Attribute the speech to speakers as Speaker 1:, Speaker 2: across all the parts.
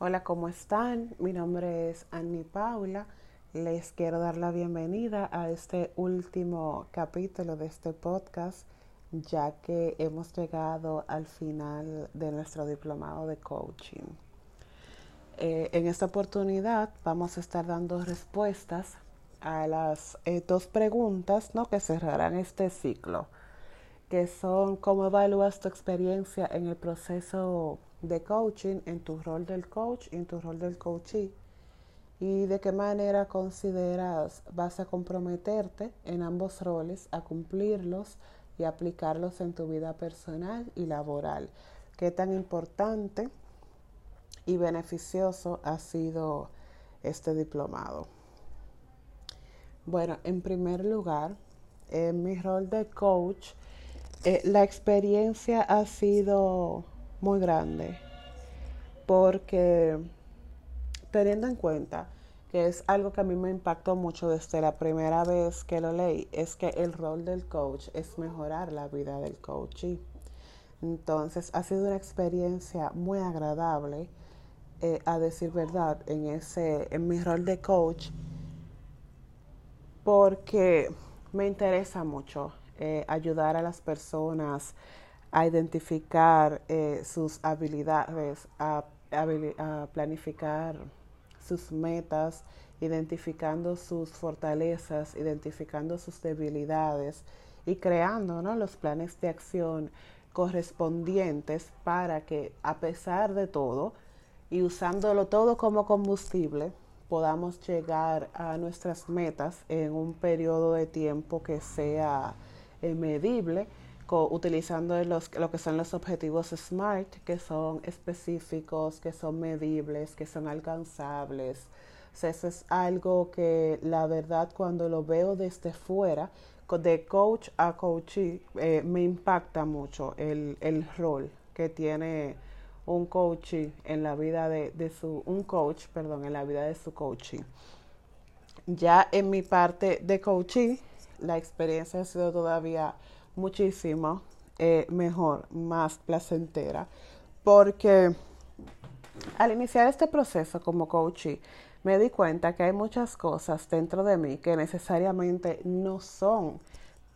Speaker 1: Hola, ¿cómo están? Mi nombre es Annie Paula. Les quiero dar la bienvenida a este último capítulo de este podcast, ya que hemos llegado al final de nuestro diplomado de coaching. Eh, en esta oportunidad vamos a estar dando respuestas a las eh, dos preguntas ¿no? que cerrarán este ciclo, que son cómo evalúas tu experiencia en el proceso de coaching en tu rol del coach y en tu rol del coachee y de qué manera consideras vas a comprometerte en ambos roles a cumplirlos y aplicarlos en tu vida personal y laboral. Qué tan importante y beneficioso ha sido este diplomado. Bueno, en primer lugar, en mi rol de coach, eh, la experiencia ha sido muy grande porque teniendo en cuenta que es algo que a mí me impactó mucho desde la primera vez que lo leí, es que el rol del coach es mejorar la vida del coach. Entonces ha sido una experiencia muy agradable, eh, a decir verdad, en, ese, en mi rol de coach, porque me interesa mucho eh, ayudar a las personas a identificar eh, sus habilidades, a, planificar sus metas, identificando sus fortalezas, identificando sus debilidades y creando los planes de acción correspondientes para que a pesar de todo y usándolo todo como combustible, podamos llegar a nuestras metas en un periodo de tiempo que sea eh, medible utilizando los, lo que son los objetivos SMART, que son específicos, que son medibles, que son alcanzables. eso es algo que la verdad cuando lo veo desde fuera, de coach a coachee, eh, me impacta mucho el, el, rol que tiene un coach en la vida de, de, su, un coach, perdón, en la vida de su coaching. Ya en mi parte de coaching, la experiencia ha sido todavía muchísimo eh, mejor, más placentera, porque al iniciar este proceso como coach, me di cuenta que hay muchas cosas dentro de mí que necesariamente no son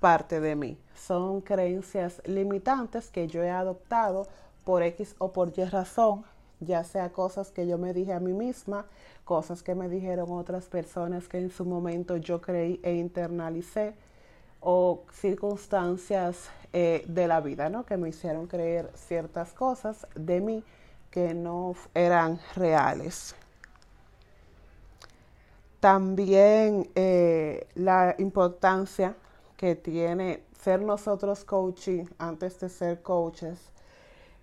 Speaker 1: parte de mí, son creencias limitantes que yo he adoptado por X o por Y razón, ya sea cosas que yo me dije a mí misma, cosas que me dijeron otras personas que en su momento yo creí e internalicé, o circunstancias eh, de la vida, ¿no? Que me hicieron creer ciertas cosas de mí que no eran reales. También eh, la importancia que tiene ser nosotros coaching antes de ser coaches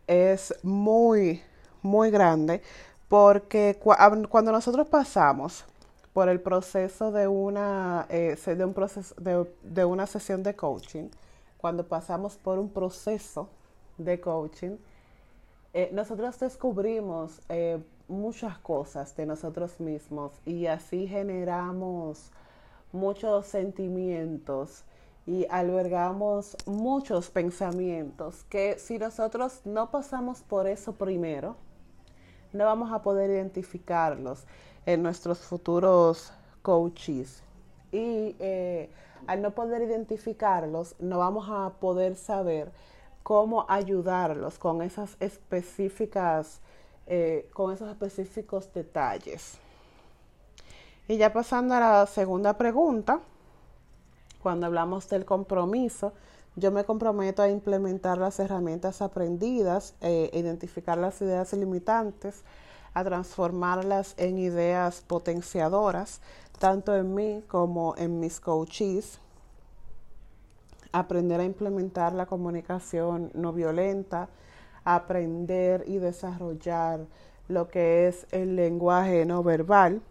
Speaker 1: es muy, muy grande porque cuando nosotros pasamos por el proceso de una, eh, de, un proceso, de, una sesión de coaching, cuando pasamos por un proceso de coaching, eh, nosotros descubrimos eh, muchas cosas de nosotros mismos y así generamos muchos sentimientos y albergamos muchos pensamientos que si nosotros no pasamos por eso primero, no vamos a poder identificarlos en nuestros futuros coaches. Y eh, al no poder identificarlos, no vamos a poder saber cómo ayudarlos con esas específicas, eh, con esos específicos detalles. Y ya pasando a la segunda pregunta, cuando hablamos del compromiso, yo me comprometo a implementar las herramientas aprendidas, eh, identificar las ideas limitantes, a transformarlas en ideas potenciadoras, tanto en mí como en mis coaches. Aprender a implementar la comunicación no violenta, aprender y desarrollar lo que es el lenguaje no verbal.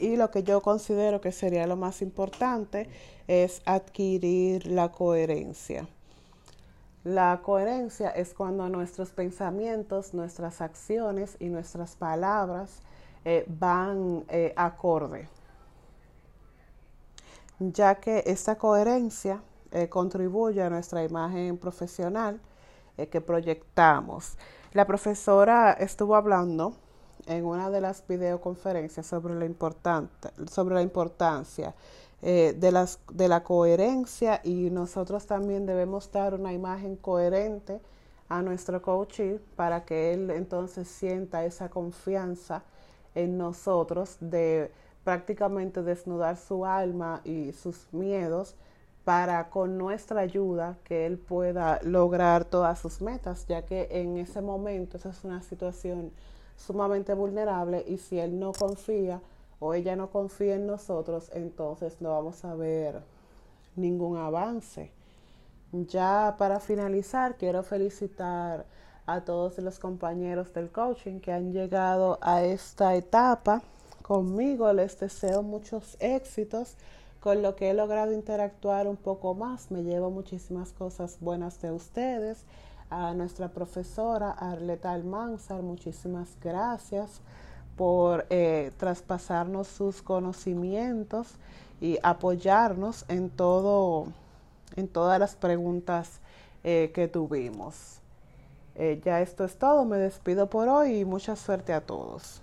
Speaker 1: Y lo que yo considero que sería lo más importante es adquirir la coherencia. La coherencia es cuando nuestros pensamientos, nuestras acciones y nuestras palabras eh, van eh, acorde, ya que esta coherencia eh, contribuye a nuestra imagen profesional que proyectamos. La profesora estuvo hablando en una de las videoconferencias sobre la, sobre la importancia eh, de, las, de la coherencia y nosotros también debemos dar una imagen coherente a nuestro coach para que él entonces sienta esa confianza en nosotros de prácticamente desnudar su alma y sus miedos para con nuestra ayuda que él pueda lograr todas sus metas, ya que en ese momento esa es una situación sumamente vulnerable y si él no confía o ella no confía en nosotros, entonces no vamos a ver ningún avance. Ya para finalizar, quiero felicitar a todos los compañeros del coaching que han llegado a esta etapa conmigo. Les deseo muchos éxitos con lo que he logrado interactuar un poco más. Me llevo muchísimas cosas buenas de ustedes. A nuestra profesora Arleta Almanzar, muchísimas gracias por eh, traspasarnos sus conocimientos y apoyarnos en todo, en todas las preguntas eh, que tuvimos. Eh, ya esto es todo, me despido por hoy y mucha suerte a todos.